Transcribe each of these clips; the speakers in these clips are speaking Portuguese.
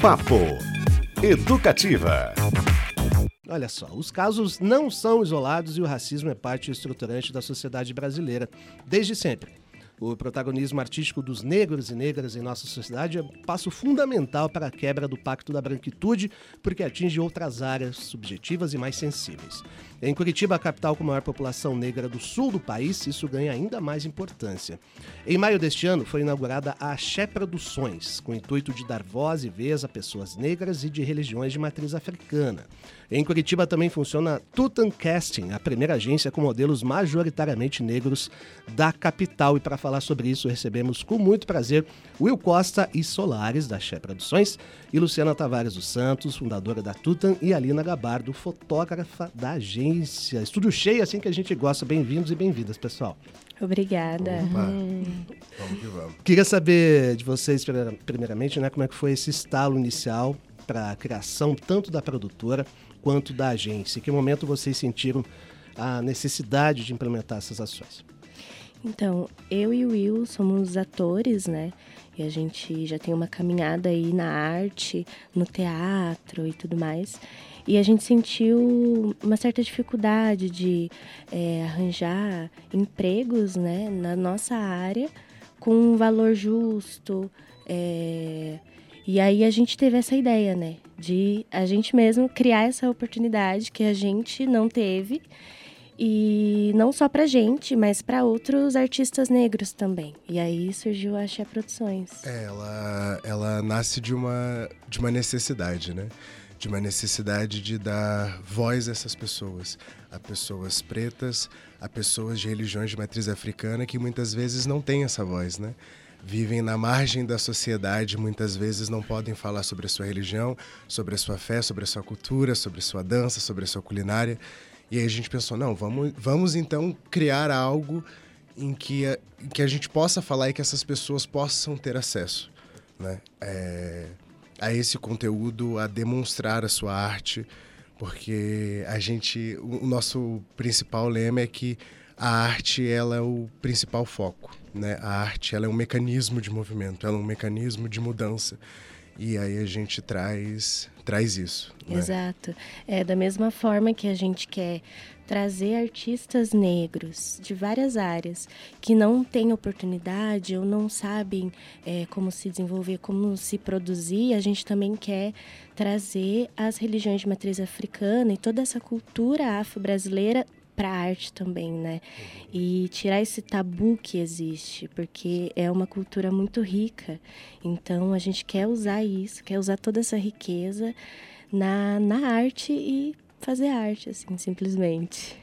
Papo Educativa. Olha só, os casos não são isolados e o racismo é parte estruturante da sociedade brasileira desde sempre. O protagonismo artístico dos negros e negras em nossa sociedade é um passo fundamental para a quebra do pacto da branquitude, porque atinge outras áreas subjetivas e mais sensíveis. Em Curitiba, a capital com maior população negra do sul do país, isso ganha ainda mais importância. Em maio deste ano, foi inaugurada a Axé Produções, com o intuito de dar voz e vez a pessoas negras e de religiões de matriz africana. Em Curitiba também funciona a Tutan Casting, a primeira agência com modelos majoritariamente negros da capital. E para falar sobre isso, recebemos com muito prazer Will Costa e Solares, da Axé Produções, e Luciana Tavares dos Santos, fundadora da Tutan, e Alina Gabardo, fotógrafa da agência. Estúdio cheio, assim que a gente gosta. Bem-vindos e bem-vindas, pessoal. Obrigada. Hum. Vamos que vamos. Queria saber de vocês, primeiramente, né, como é que foi esse estalo inicial para a criação tanto da produtora quanto da agência. Em que momento vocês sentiram a necessidade de implementar essas ações? Então, eu e o Will somos atores, né? E a gente já tem uma caminhada aí na arte, no teatro e tudo mais. E a gente sentiu uma certa dificuldade de é, arranjar empregos né, na nossa área com um valor justo. É... E aí a gente teve essa ideia, né? De a gente mesmo criar essa oportunidade que a gente não teve e não só para gente, mas para outros artistas negros também. E aí surgiu a Axé Produções. É, ela, ela nasce de uma, de uma necessidade, né? De uma necessidade de dar voz a essas pessoas, a pessoas pretas, a pessoas de religiões de matriz africana que muitas vezes não têm essa voz, né? Vivem na margem da sociedade, muitas vezes não podem falar sobre a sua religião, sobre a sua fé, sobre a sua cultura, sobre a sua dança, sobre a sua culinária. E aí a gente pensou, não, vamos, vamos então criar algo em que, a, em que a gente possa falar e que essas pessoas possam ter acesso né? É, a esse conteúdo, a demonstrar a sua arte, porque a gente, o, nosso principal lema é que a arte ela é o principal foco, né? A arte ela é um mecanismo de movimento, ela é um mecanismo de mudança. E aí a gente traz traz isso. Né? Exato. É da mesma forma que a gente quer trazer artistas negros de várias áreas que não têm oportunidade ou não sabem é, como se desenvolver, como se produzir, a gente também quer trazer as religiões de matriz africana e toda essa cultura afro-brasileira para arte também, né? E tirar esse tabu que existe, porque é uma cultura muito rica. Então a gente quer usar isso, quer usar toda essa riqueza na, na arte e fazer arte, assim, simplesmente.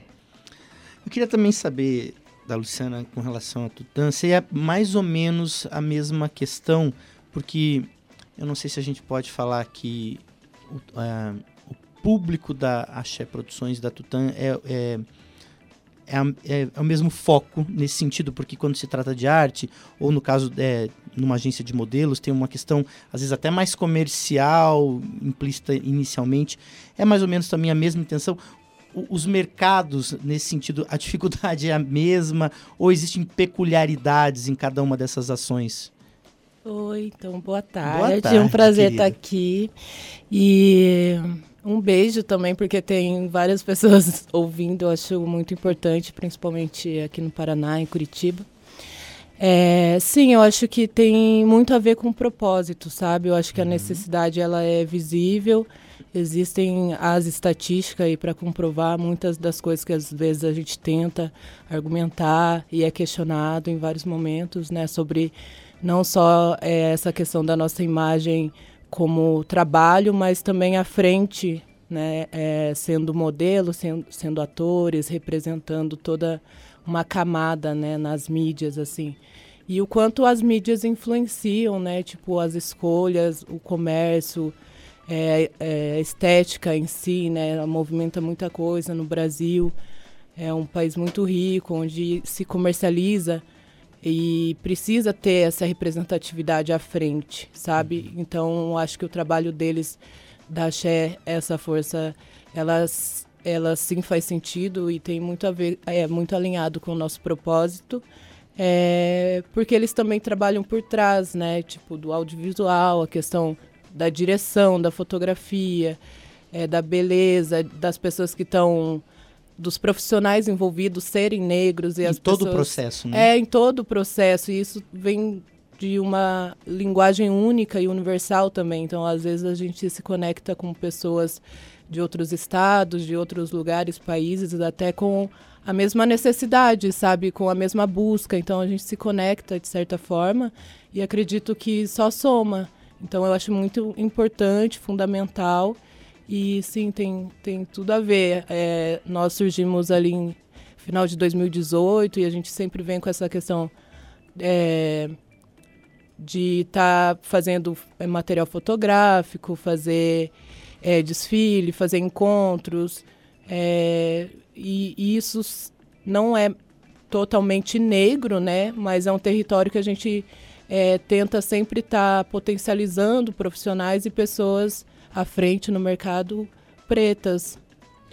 Eu queria também saber da Luciana com relação à Tutã, se é mais ou menos a mesma questão, porque eu não sei se a gente pode falar que o, uh, público da Axé Produções da Tutã é, é é, é, é, o mesmo foco nesse sentido, porque quando se trata de arte, ou no caso é, numa agência de modelos, tem uma questão às vezes até mais comercial, implícita inicialmente, é mais ou menos também a mesma intenção. O, os mercados, nesse sentido, a dificuldade é a mesma, ou existem peculiaridades em cada uma dessas ações? Oi, então boa tarde. Boa tarde é um prazer querida. estar aqui. E um beijo também, porque tem várias pessoas ouvindo, eu acho muito importante, principalmente aqui no Paraná, em Curitiba. É, sim, eu acho que tem muito a ver com o propósito, sabe? Eu acho que a uhum. necessidade ela é visível, existem as estatísticas aí para comprovar muitas das coisas que às vezes a gente tenta argumentar e é questionado em vários momentos, né? Sobre não só é, essa questão da nossa imagem como trabalho, mas também à frente, né, é, sendo modelo, sendo, sendo atores, representando toda uma camada né, nas mídias, assim. E o quanto as mídias influenciam, né, tipo, as escolhas, o comércio, é, é, estética em si, né, ela movimenta muita coisa no Brasil. É um país muito rico, onde se comercializa e precisa ter essa representatividade à frente, sabe? Uhum. Então, acho que o trabalho deles da Xé, essa força, elas ela sim faz sentido e tem muito a ver, é muito alinhado com o nosso propósito. É, porque eles também trabalham por trás, né? Tipo, do audiovisual, a questão da direção, da fotografia, é, da beleza, das pessoas que estão dos profissionais envolvidos serem negros e em as todo pessoas, o processo, né? É, em todo o processo. E isso vem de uma linguagem única e universal também. Então, às vezes, a gente se conecta com pessoas de outros estados, de outros lugares, países, até com a mesma necessidade, sabe? Com a mesma busca. Então, a gente se conecta de certa forma e acredito que só soma. Então, eu acho muito importante, fundamental. E sim, tem, tem tudo a ver. É, nós surgimos ali em final de 2018 e a gente sempre vem com essa questão é, de estar tá fazendo é, material fotográfico, fazer é, desfile, fazer encontros. É, e, e, isso não é totalmente negro, né? Mas é um território que a gente é, tenta sempre estar tá potencializando profissionais e pessoas à frente no mercado pretas,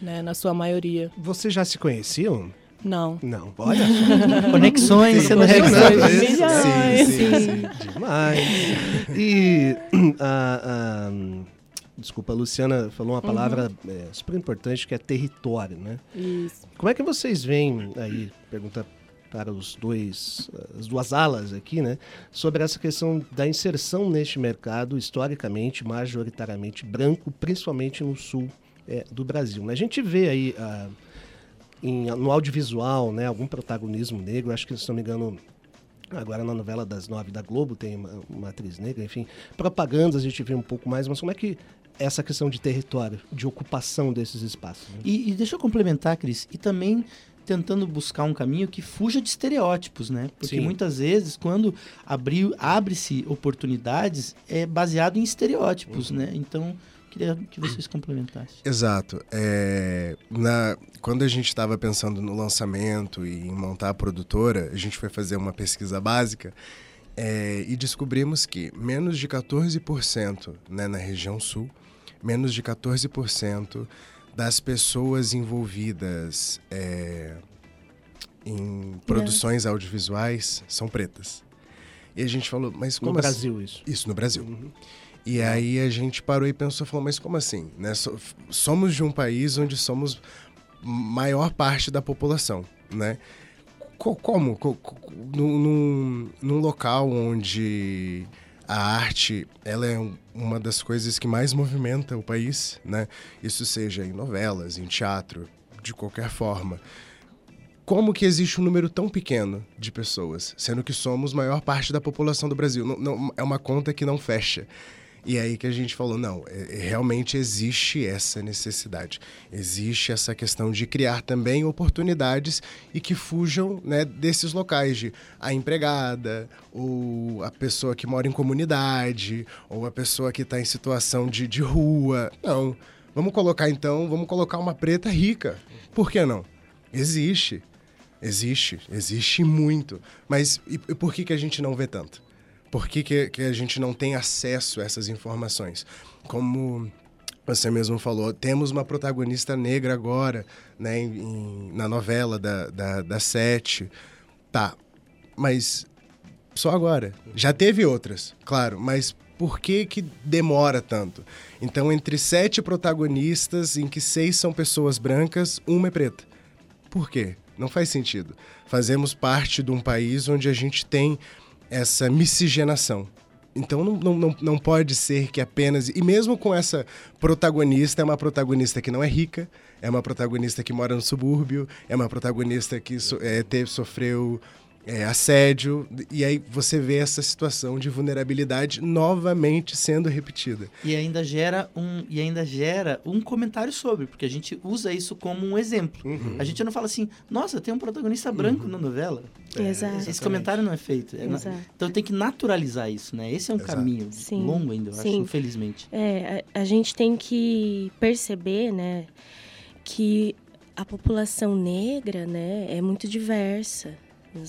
né? Na sua maioria. Vocês já se conheciam? Não. Não, olha só. Conexões sendo realizadas. Sim, sim, sim, sim, Demais. E a, a, desculpa, a Luciana falou uma palavra uhum. é, super importante que é território, né? Isso. Como é que vocês veem aí, pergunta para os dois, as duas alas aqui, né, sobre essa questão da inserção neste mercado historicamente, majoritariamente branco, principalmente no sul é, do Brasil. Né? A gente vê aí a, em, no audiovisual, né, algum protagonismo negro, acho que, se não me engano, Agora na novela das nove da Globo tem uma, uma, atriz negra, enfim. Propagandas a gente vê um pouco mais, mas como é que essa questão de território, de ocupação desses espaços? Né? E, e, deixa eu complementar, Cris, e também tentando buscar um caminho que fuja de estereótipos, né? Porque Sim. muitas vezes, quando abre-se oportunidades, é baseado em estereótipos, uhum. né? Então, queria que vocês complementassem. Exato. É, na, quando a gente estava pensando no lançamento e em montar a produtora, a gente foi fazer uma pesquisa básica é, e descobrimos que menos de 14% né, na região sul, menos de 14% das pessoas envolvidas é, em produções Não. audiovisuais são pretas. E a gente falou, mas como No assim? Brasil, isso? Isso, no Brasil. Uhum. E aí a gente parou e pensou, falou, mas como assim? Né? Somos de um país onde somos maior parte da população, né? Como? Num, num local onde a arte ela é uma das coisas que mais movimenta o país, né? Isso seja em novelas, em teatro, de qualquer forma. Como que existe um número tão pequeno de pessoas, sendo que somos maior parte da população do Brasil? Não, não, é uma conta que não fecha. E aí que a gente falou, não, é, é, realmente existe essa necessidade. Existe essa questão de criar também oportunidades e que fujam né, desses locais de a empregada, ou a pessoa que mora em comunidade, ou a pessoa que está em situação de, de rua. Não. Vamos colocar então, vamos colocar uma preta rica. Por que não? Existe. Existe, existe muito. Mas e, e por que, que a gente não vê tanto? Por que, que, que a gente não tem acesso a essas informações? Como você mesmo falou, temos uma protagonista negra agora, né, em, na novela da, da, da Sete. Tá, mas só agora. Já teve outras, claro, mas por que, que demora tanto? Então, entre sete protagonistas, em que seis são pessoas brancas, uma é preta. Por quê? Não faz sentido. Fazemos parte de um país onde a gente tem essa miscigenação. Então não, não, não pode ser que apenas. E mesmo com essa protagonista, é uma protagonista que não é rica, é uma protagonista que mora no subúrbio, é uma protagonista que so, é, teve, sofreu é, assédio, e aí você vê essa situação de vulnerabilidade novamente sendo repetida. E ainda gera um, e ainda gera um comentário sobre, porque a gente usa isso como um exemplo. Uhum. A gente não fala assim, nossa, tem um protagonista branco uhum. na novela. É, Exato. Esse comentário não é feito. É Exato. Então tem que naturalizar isso, né? Esse é um Exato. caminho Sim. longo ainda, eu Sim. acho, infelizmente. É, a, a gente tem que perceber, né, que a população negra, né, é muito diversa.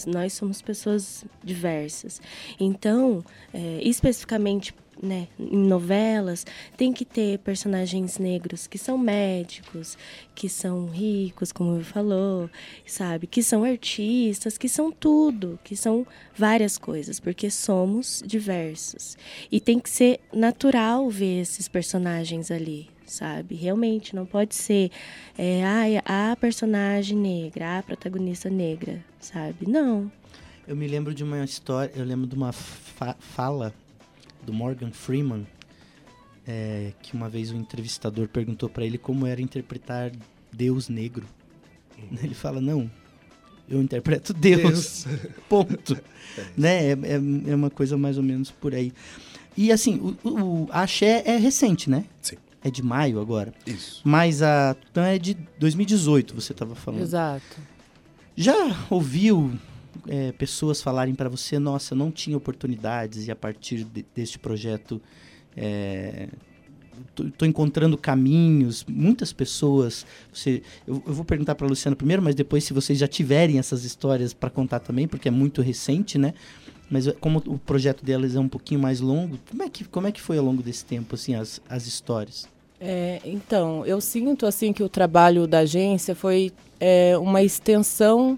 Nós somos pessoas diversas. Então, é, especificamente né, em novelas, tem que ter personagens negros que são médicos, que são ricos, como ele falou, sabe? Que são artistas, que são tudo, que são várias coisas, porque somos diversos. E tem que ser natural ver esses personagens ali, sabe? Realmente, não pode ser é, ah, a personagem negra, a protagonista negra, sabe? Não. Eu me lembro de uma história, eu lembro de uma fa fala do Morgan Freeman, é, que uma vez o um entrevistador perguntou para ele como era interpretar Deus negro. Uhum. Ele fala, não, eu interpreto Deus, Deus. ponto. é. Né? É, é, é, uma coisa mais ou menos por aí. E assim, o, o, a Axé é recente, né? Sim. É de maio agora. Isso. Mas a Tutã é de 2018, você estava falando. Exato. Já ouviu é, pessoas falarem para você, nossa, não tinha oportunidades e a partir de, deste projeto estou é, encontrando caminhos, muitas pessoas. Você, eu, eu vou perguntar para a Luciana primeiro, mas depois se vocês já tiverem essas histórias para contar também, porque é muito recente, né? Mas como o projeto delas é um pouquinho mais longo, como é que, como é que foi ao longo desse tempo, assim, as, as histórias? É, então, eu sinto assim que o trabalho da agência foi é, uma extensão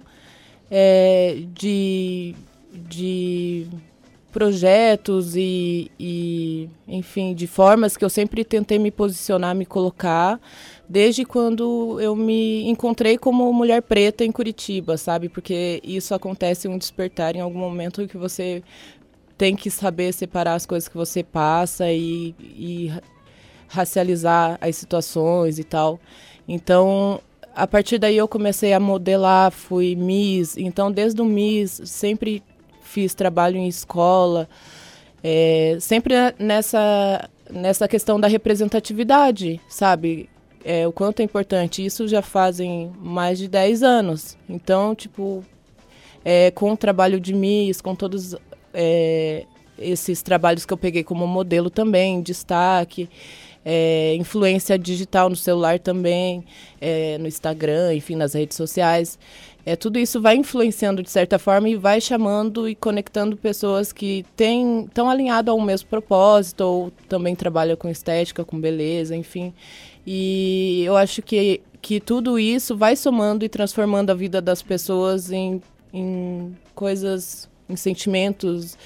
é, de, de projetos e, e, enfim, de formas que eu sempre tentei me posicionar, me colocar, desde quando eu me encontrei como mulher preta em Curitiba, sabe? Porque isso acontece um despertar em algum momento que você tem que saber separar as coisas que você passa e, e racializar as situações e tal. Então, a partir daí eu comecei a modelar, fui Miss. Então, desde o Miss, sempre fiz trabalho em escola. É, sempre nessa, nessa questão da representatividade, sabe? É, o quanto é importante. Isso já fazem mais de 10 anos. Então, tipo, é, com o trabalho de Miss, com todos é, esses trabalhos que eu peguei como modelo também, destaque é, influência digital no celular também, é, no Instagram, enfim, nas redes sociais. É, tudo isso vai influenciando de certa forma e vai chamando e conectando pessoas que estão alinhadas ao mesmo propósito ou também trabalham com estética, com beleza, enfim. E eu acho que, que tudo isso vai somando e transformando a vida das pessoas em, em coisas, em sentimentos,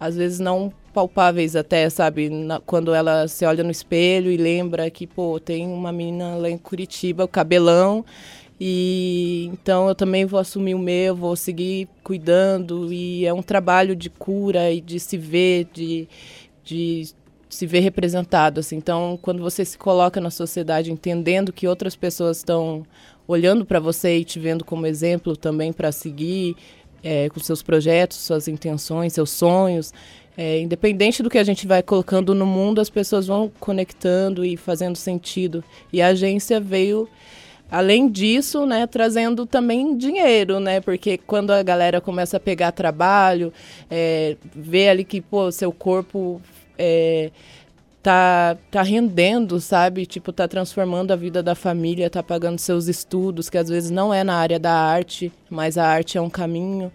às vezes não palpáveis até, sabe? Na, quando ela se olha no espelho e lembra que, pô, tem uma menina lá em Curitiba, o cabelão, e então eu também vou assumir o meu, vou seguir cuidando, e é um trabalho de cura e de se ver, de, de se ver representado, assim. Então, quando você se coloca na sociedade entendendo que outras pessoas estão olhando para você e te vendo como exemplo também para seguir é, com seus projetos, suas intenções, seus sonhos, é, independente do que a gente vai colocando no mundo, as pessoas vão conectando e fazendo sentido. E a agência veio, além disso, né, trazendo também dinheiro, né? Porque quando a galera começa a pegar trabalho, é, vê ali que, pô, seu corpo é, tá, tá rendendo, sabe? Tipo, tá transformando a vida da família, tá pagando seus estudos, que às vezes não é na área da arte, mas a arte é um caminho.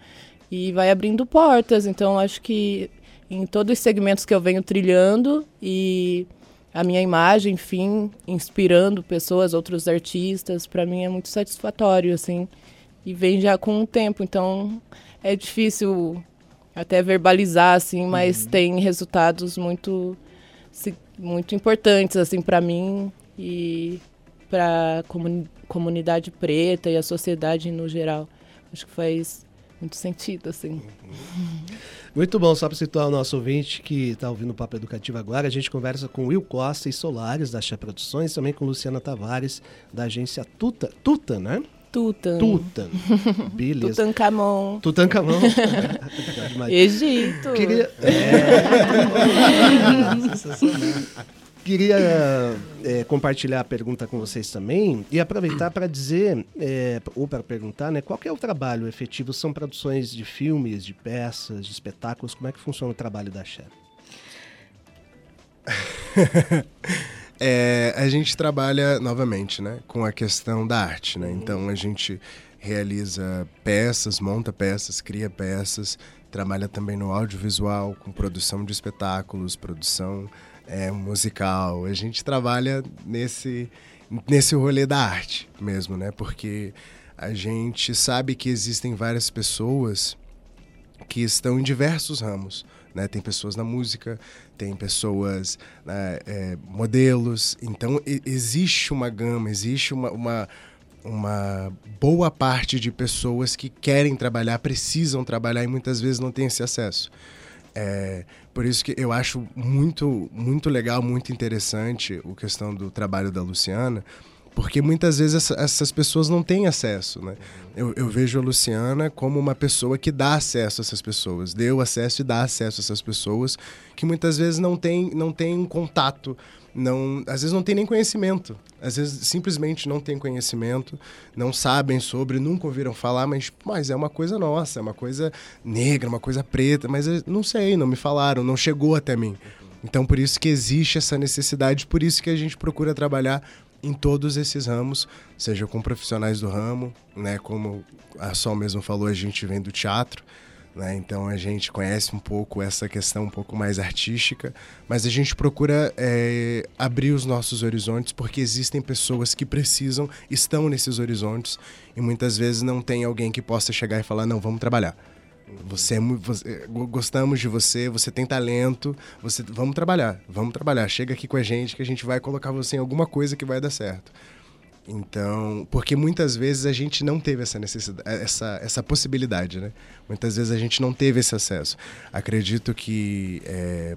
E vai abrindo portas. Então, acho que em todos os segmentos que eu venho trilhando e a minha imagem, enfim, inspirando pessoas, outros artistas, para mim é muito satisfatório, assim, e vem já com o tempo, então é difícil até verbalizar, assim, mas uhum. tem resultados muito, muito importantes, assim, para mim e para a comunidade preta e a sociedade no geral. Acho que faz muito sentido, assim. Uhum. Muito bom, só para situar o nosso ouvinte que está ouvindo o Papo Educativo agora, a gente conversa com Will Costa e Solares, da Chá Produções, também com Luciana Tavares, da agência Tuta, Tuta, né? Tutan. Tutan. Beleza. Tutankamon. Tutankamon. Egito. Queria... É. Queria é, compartilhar a pergunta com vocês também e aproveitar para dizer, é, ou para perguntar, né, qual é o trabalho efetivo? São produções de filmes, de peças, de espetáculos? Como é que funciona o trabalho da Cher? é, a gente trabalha, novamente, né, com a questão da arte. Né? Então, a gente realiza peças, monta peças, cria peças, trabalha também no audiovisual, com produção de espetáculos, produção é, musical. A gente trabalha nesse, nesse rolê da arte mesmo, né? Porque a gente sabe que existem várias pessoas que estão em diversos ramos. Né? Tem pessoas na música, tem pessoas, né, é, modelos. Então, existe uma gama, existe uma, uma, uma, boa parte de pessoas que querem trabalhar, precisam trabalhar e muitas vezes não têm esse acesso. É, por isso que eu acho muito, muito legal, muito interessante a questão do trabalho da Luciana, porque muitas vezes essa, essas pessoas não têm acesso, né? Eu, eu, vejo a Luciana como uma pessoa que dá acesso a essas pessoas, deu acesso e dá acesso a essas pessoas que muitas vezes não têm não tem um contato, não, às vezes não tem nem conhecimento, às vezes simplesmente não tem conhecimento, não sabem sobre, nunca ouviram falar, mas, mas é uma coisa nossa, é uma coisa negra, uma coisa preta, mas não sei, não me falaram, não chegou até mim. Então, por isso que existe essa necessidade, por isso que a gente procura trabalhar em todos esses ramos, seja com profissionais do ramo, né, como a Sol mesmo falou, a gente vem do teatro, né, então a gente conhece um pouco essa questão um pouco mais artística, mas a gente procura é, abrir os nossos horizontes porque existem pessoas que precisam, estão nesses horizontes e muitas vezes não tem alguém que possa chegar e falar, não, vamos trabalhar. Você, é você, gostamos de você, você tem talento, você vamos trabalhar, vamos trabalhar. Chega aqui com a gente que a gente vai colocar você em alguma coisa que vai dar certo. Então, porque muitas vezes a gente não teve essa necessidade, essa, essa possibilidade, né? Muitas vezes a gente não teve esse acesso. Acredito que, é,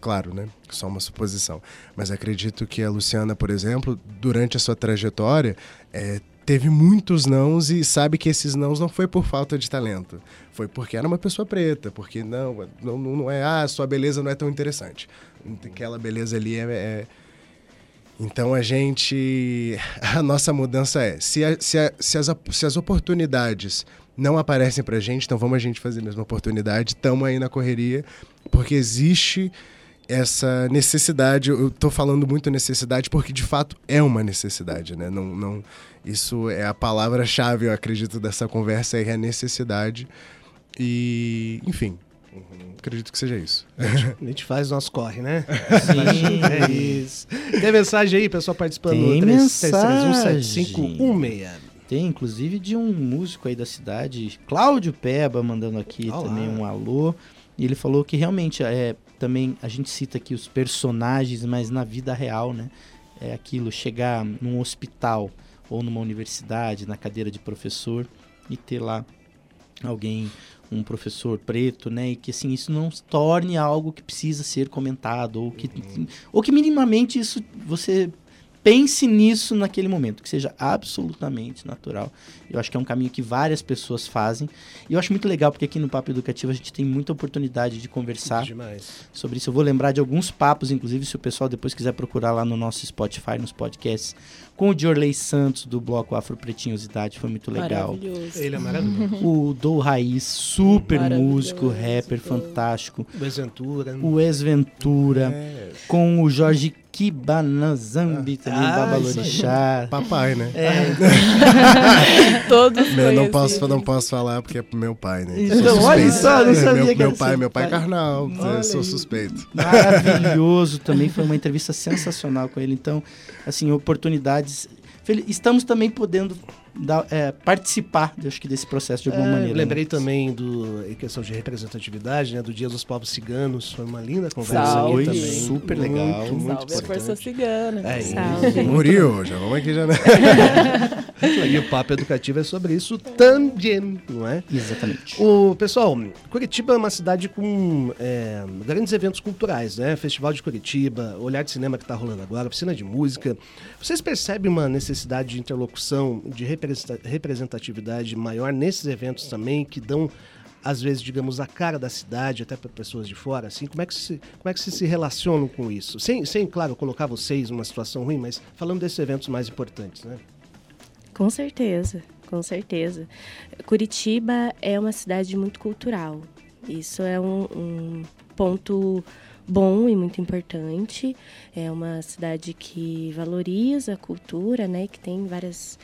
claro, né? Só uma suposição, mas acredito que a Luciana, por exemplo, durante a sua trajetória, é, teve muitos nãos e sabe que esses nãos não foi por falta de talento. Foi porque era uma pessoa preta, porque não, não, não é, ah, sua beleza não é tão interessante. Aquela beleza ali é, é... Então a gente. A nossa mudança é: se, a, se, a, se, as, se as oportunidades não aparecem pra gente, então vamos a gente fazer a mesma oportunidade, estamos aí na correria, porque existe essa necessidade, eu estou falando muito necessidade porque de fato é uma necessidade, né? Não, não, isso é a palavra-chave, eu acredito, dessa conversa, é a necessidade. E, enfim, acredito que seja isso. A gente faz o nosso corre, né? Sim. é isso. Tem mensagem aí, pessoal participando? Tem 3, mensagem. Tem, inclusive, de um músico aí da cidade, Cláudio Peba, mandando aqui Olá. também um alô. E ele falou que realmente é também a gente cita aqui os personagens, mas na vida real, né? É aquilo, chegar num hospital ou numa universidade, na cadeira de professor e ter lá alguém, um professor preto, né? E que assim, isso não se torne algo que precisa ser comentado, ou que, uhum. ou que minimamente isso você pense nisso naquele momento, que seja absolutamente natural. Eu acho que é um caminho que várias pessoas fazem. E eu acho muito legal, porque aqui no Papo Educativo a gente tem muita oportunidade de conversar sobre isso. Eu vou lembrar de alguns papos, inclusive, se o pessoal depois quiser procurar lá no nosso Spotify, nos podcasts, com o Diorley Santos, do bloco Afro Pretinhosidade, foi muito legal. Ele é maravilhoso. O Dou Raiz, super músico, rapper, fantástico. O Ex-Ventura. O Ex-Ventura. É. Com o Jorge Kibanazambi ah, também, ah, Babalorixá. Papai, né? É. Todos meu, não posso Não posso falar porque é pro meu pai, né? Então, olha só, não sabia meu, que meu pai, Meu pai é carnal, eu sou suspeito. Maravilhoso também, foi uma entrevista sensacional com ele. Então, assim, oportunidades... Estamos também podendo da, é, participar, acho que desse processo de alguma é, maneira. Lembrei né? também do em questão de representatividade, né, do Dia dos Povos Ciganos, foi uma linda conversa Salve. também. Super legal, muito, muito Salve a força cigana. É, Salve. Muriu, já vamos aqui já. Né? e o papo educativo é sobre isso também, não é? Exatamente. O pessoal, Curitiba é uma cidade com é, grandes eventos culturais, né? Festival de Curitiba, Olhar de Cinema que está rolando agora, oficina de música. Vocês percebem uma necessidade de interlocução, de representatividade maior nesses eventos também, que dão às vezes, digamos, a cara da cidade, até para pessoas de fora, assim, como é que se, como é que se relacionam com isso? Sem, sem, claro, colocar vocês numa situação ruim, mas falando desses eventos mais importantes, né? Com certeza, com certeza. Curitiba é uma cidade muito cultural. Isso é um, um ponto bom e muito importante. É uma cidade que valoriza a cultura, né? Que tem várias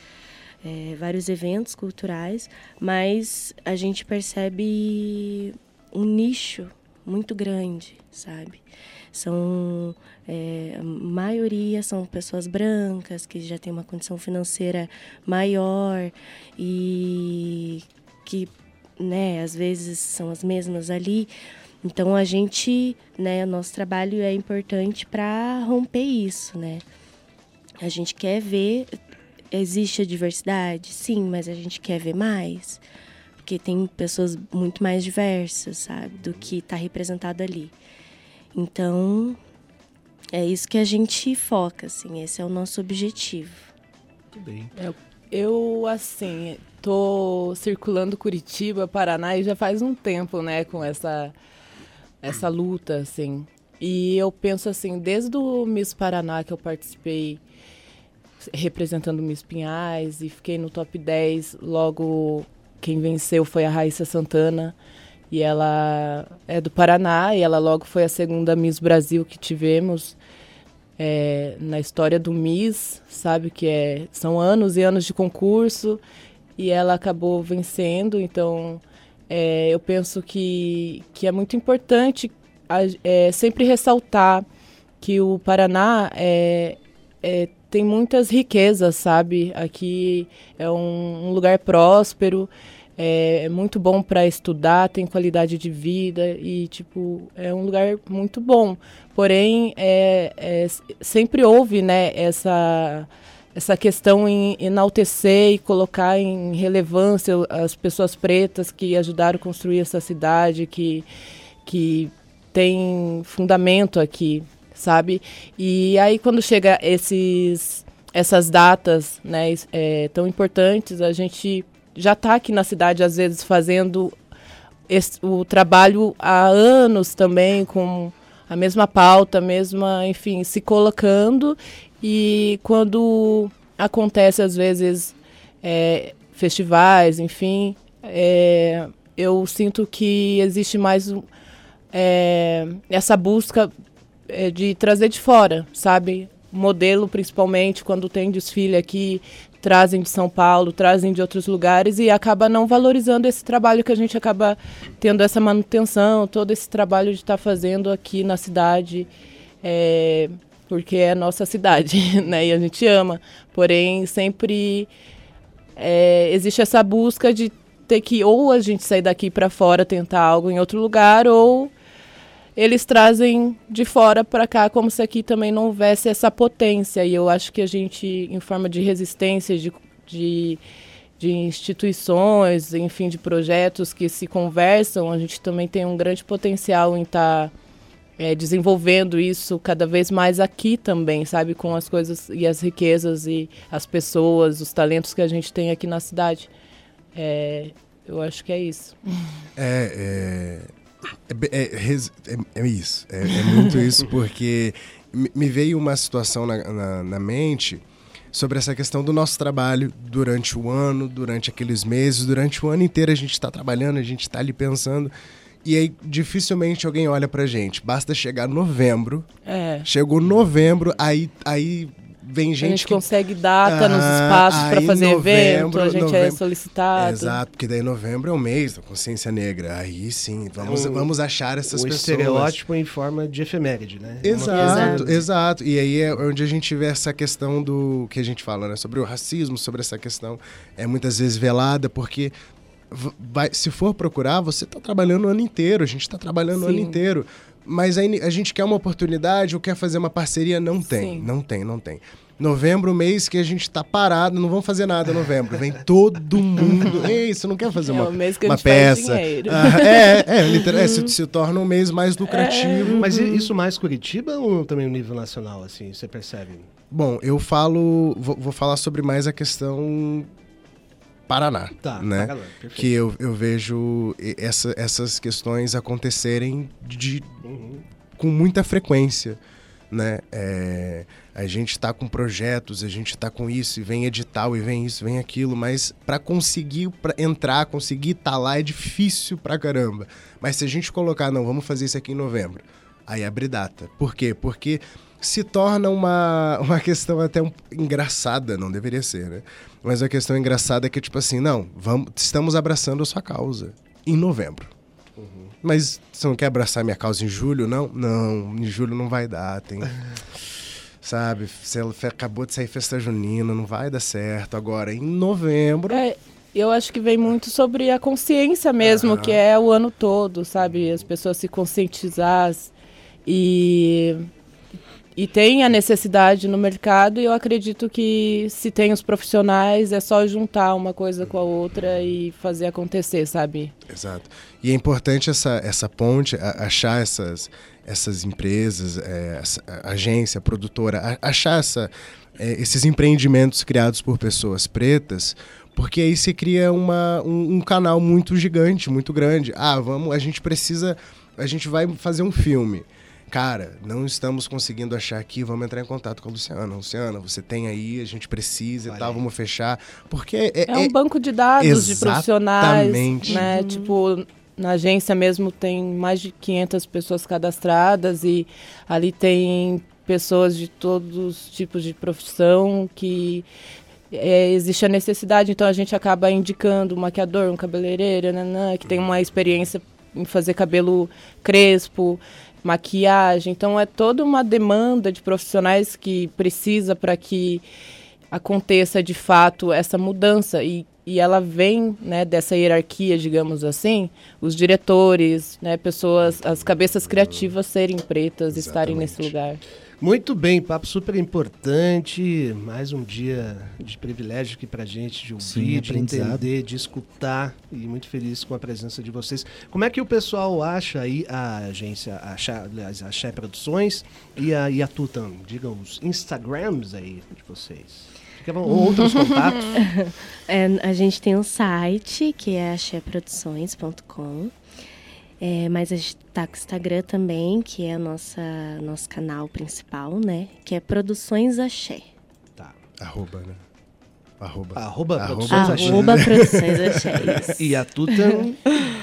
é, vários eventos culturais, mas a gente percebe um nicho muito grande, sabe? São é, a maioria são pessoas brancas que já têm uma condição financeira maior e que, né, às vezes são as mesmas ali. Então a gente, né, nosso trabalho é importante para romper isso, né? A gente quer ver existe a diversidade, sim, mas a gente quer ver mais, porque tem pessoas muito mais diversas, sabe, do que está representado ali. Então, é isso que a gente foca, assim, esse é o nosso objetivo. Muito bem. Eu, eu assim, tô circulando Curitiba, Paraná, e já faz um tempo, né, com essa, essa luta, assim. E eu penso assim, desde o Miss Paraná que eu participei representando Miss Pinhais e fiquei no top 10, logo quem venceu foi a Raíssa Santana. E ela é do Paraná e ela logo foi a segunda Miss Brasil que tivemos é, na história do Miss, sabe? Que é, são anos e anos de concurso e ela acabou vencendo. Então, é, eu penso que, que é muito importante é, sempre ressaltar que o Paraná é, é, tem muitas riquezas, sabe? Aqui é um, um lugar próspero é muito bom para estudar, tem qualidade de vida e tipo é um lugar muito bom. Porém, é, é sempre houve, né, essa essa questão em enaltecer e colocar em relevância as pessoas pretas que ajudaram a construir essa cidade, que que tem fundamento aqui, sabe? E aí quando chega esses essas datas, né, é, tão importantes, a gente já está aqui na cidade, às vezes, fazendo esse, o trabalho há anos também, com a mesma pauta, a mesma, enfim, se colocando. E quando acontece, às vezes, é, festivais, enfim, é, eu sinto que existe mais é, essa busca é, de trazer de fora, sabe? Modelo, principalmente, quando tem desfile aqui, trazem de São Paulo, trazem de outros lugares e acaba não valorizando esse trabalho que a gente acaba tendo essa manutenção, todo esse trabalho de estar tá fazendo aqui na cidade, é, porque é nossa cidade, né? E a gente ama. Porém, sempre é, existe essa busca de ter que ou a gente sair daqui para fora tentar algo em outro lugar ou eles trazem de fora para cá como se aqui também não houvesse essa potência. E eu acho que a gente, em forma de resistência, de, de, de instituições, enfim, de projetos que se conversam, a gente também tem um grande potencial em estar. Tá, é, desenvolvendo isso cada vez mais aqui também, sabe? Com as coisas e as riquezas e as pessoas, os talentos que a gente tem aqui na cidade. É, eu acho que é isso. É, é é, é, é, isso, é, é, muito isso, porque me veio uma situação na, na, na, mente sobre essa questão do nosso trabalho durante o ano, durante aqueles meses, durante o ano inteiro a gente está trabalhando, a gente está ali pensando. E aí, dificilmente alguém olha pra gente. Basta chegar novembro. É. Chegou novembro, aí, aí vem gente. A gente que... consegue data ah, nos espaços para fazer novembro, evento, a gente é novembro... é solicitado. Exato, porque daí novembro é o mês da consciência negra. Aí sim, vamos, é um, vamos achar essas um pessoas. estereótipo em forma de efeméride, né? Exato, exato, exato. E aí é onde a gente vê essa questão do que a gente fala, né? Sobre o racismo, sobre essa questão é muitas vezes velada, porque vai, se for procurar, você está trabalhando o ano inteiro, a gente está trabalhando Sim. o ano inteiro. Mas aí a gente quer uma oportunidade ou quer fazer uma parceria? Não tem, Sim. não tem, não tem. Novembro, mês que a gente tá parado, não vamos fazer nada em novembro. Vem todo mundo. Ei, você não quer fazer uma, é mês que uma peça? Ah, é, é, literal, é, se, se, torna um mês mais lucrativo. É. Mas isso mais Curitiba ou também o nível nacional, assim, você percebe? Bom, eu falo, vou, vou falar sobre mais a questão Paraná, tá, né? Paraná, que eu, eu vejo essa, essas questões acontecerem de, uhum. com muita frequência, né? É, a gente está com projetos, a gente está com isso, e vem edital, e vem isso, vem aquilo, mas para conseguir pra entrar, conseguir estar tá lá é difícil pra caramba. Mas se a gente colocar, não, vamos fazer isso aqui em novembro, aí abre data. Por quê? Porque se torna uma, uma questão até um, engraçada, não deveria ser, né? Mas a questão engraçada é que, tipo assim, não, vamos, estamos abraçando a sua causa em novembro. Uhum. Mas você não quer abraçar minha causa em julho, não? Não, em julho não vai dar. Tem. sabe, você acabou de sair festa junina, não vai dar certo. Agora, em novembro. É, eu acho que vem muito sobre a consciência mesmo, que é o ano todo, sabe? As pessoas se conscientizar e e tem a necessidade no mercado e eu acredito que se tem os profissionais é só juntar uma coisa com a outra e fazer acontecer, sabe? Exato. E é importante essa, essa ponte, achar essas, essas empresas, é, essa agência, produtora, achar essa, é, esses empreendimentos criados por pessoas pretas, porque aí se cria uma, um, um canal muito gigante, muito grande. Ah, vamos, a gente precisa, a gente vai fazer um filme cara, não estamos conseguindo achar aqui, vamos entrar em contato com a Luciana. Luciana, você tem aí, a gente precisa e tal, vamos fechar. Porque é, é, é um banco de dados de profissionais, né? Uhum. Tipo, na agência mesmo tem mais de 500 pessoas cadastradas e ali tem pessoas de todos os tipos de profissão que é, existe a necessidade, então a gente acaba indicando um maquiador, um cabeleireiro, nanã, que tem uma experiência em fazer cabelo crespo, maquiagem. Então é toda uma demanda de profissionais que precisa para que aconteça de fato essa mudança e, e ela vem né, dessa hierarquia, digamos assim, os diretores, né, pessoas, as cabeças criativas serem pretas, Exatamente. estarem nesse lugar. Muito bem, papo super importante. Mais um dia de privilégio aqui pra gente, de ouvir, Sim, de entender, de escutar. E muito feliz com a presença de vocês. Como é que o pessoal acha aí a agência, a Xé, aliás, a Xé Produções e a, e a Tutan? Digam os Instagrams aí de vocês. Outros contatos? É, a gente tem um site que é axéproduções.com. É, mas a gente tá com o Instagram também, que é o nossa, nosso canal principal, né? Que é Produções Axé. Tá. Arroba, né? Arroba. Arroba, Produções Axé. Arroba Produções Axé. e a Tutan?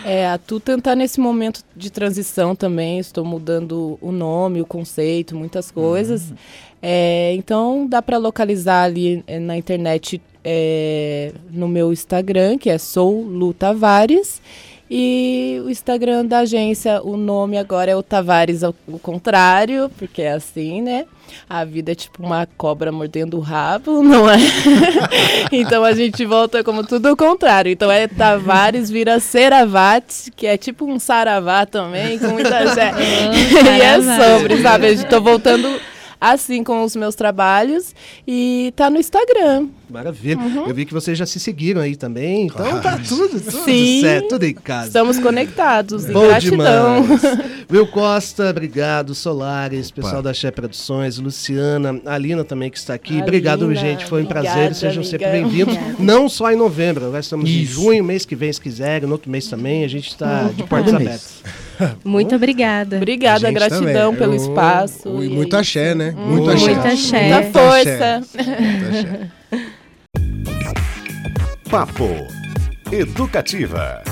É, a Tutan tá nesse momento de transição também. Estou mudando o nome, o conceito, muitas coisas. Uhum. É, então dá para localizar ali é, na internet é, no meu Instagram, que é Sou Lu Tavares. E o Instagram da agência, o nome agora é o Tavares ao, contrário, porque é assim, né? A vida é tipo uma cobra mordendo o rabo, não é? então a gente volta como tudo ao contrário. Então é Tavares vira Seravat, que é tipo um saravá também, com muita gente. e é sobre, sabe? Eu tô voltando assim com os meus trabalhos e tá no Instagram. Maravilha. Uhum. Eu vi que vocês já se seguiram aí também, então claro. tá tudo, tudo Sim, certo, tudo em casa. Estamos conectados, Bom gratidão. Will Costa, obrigado, Solares, pessoal da Che Produções, Luciana, Alina também que está aqui. obrigado, gente, foi um obrigada, prazer, sejam amiga. sempre bem-vindos. Não só em novembro, nós estamos Isso. em junho, mês que vem, se quiserem, no outro mês também, a gente está de portas abertas. Muito obrigada. Obrigada, gratidão também. pelo espaço. E, muito axé, né? Muito, muito axé. axé. Muita força. Muito axé. Papo Educativa.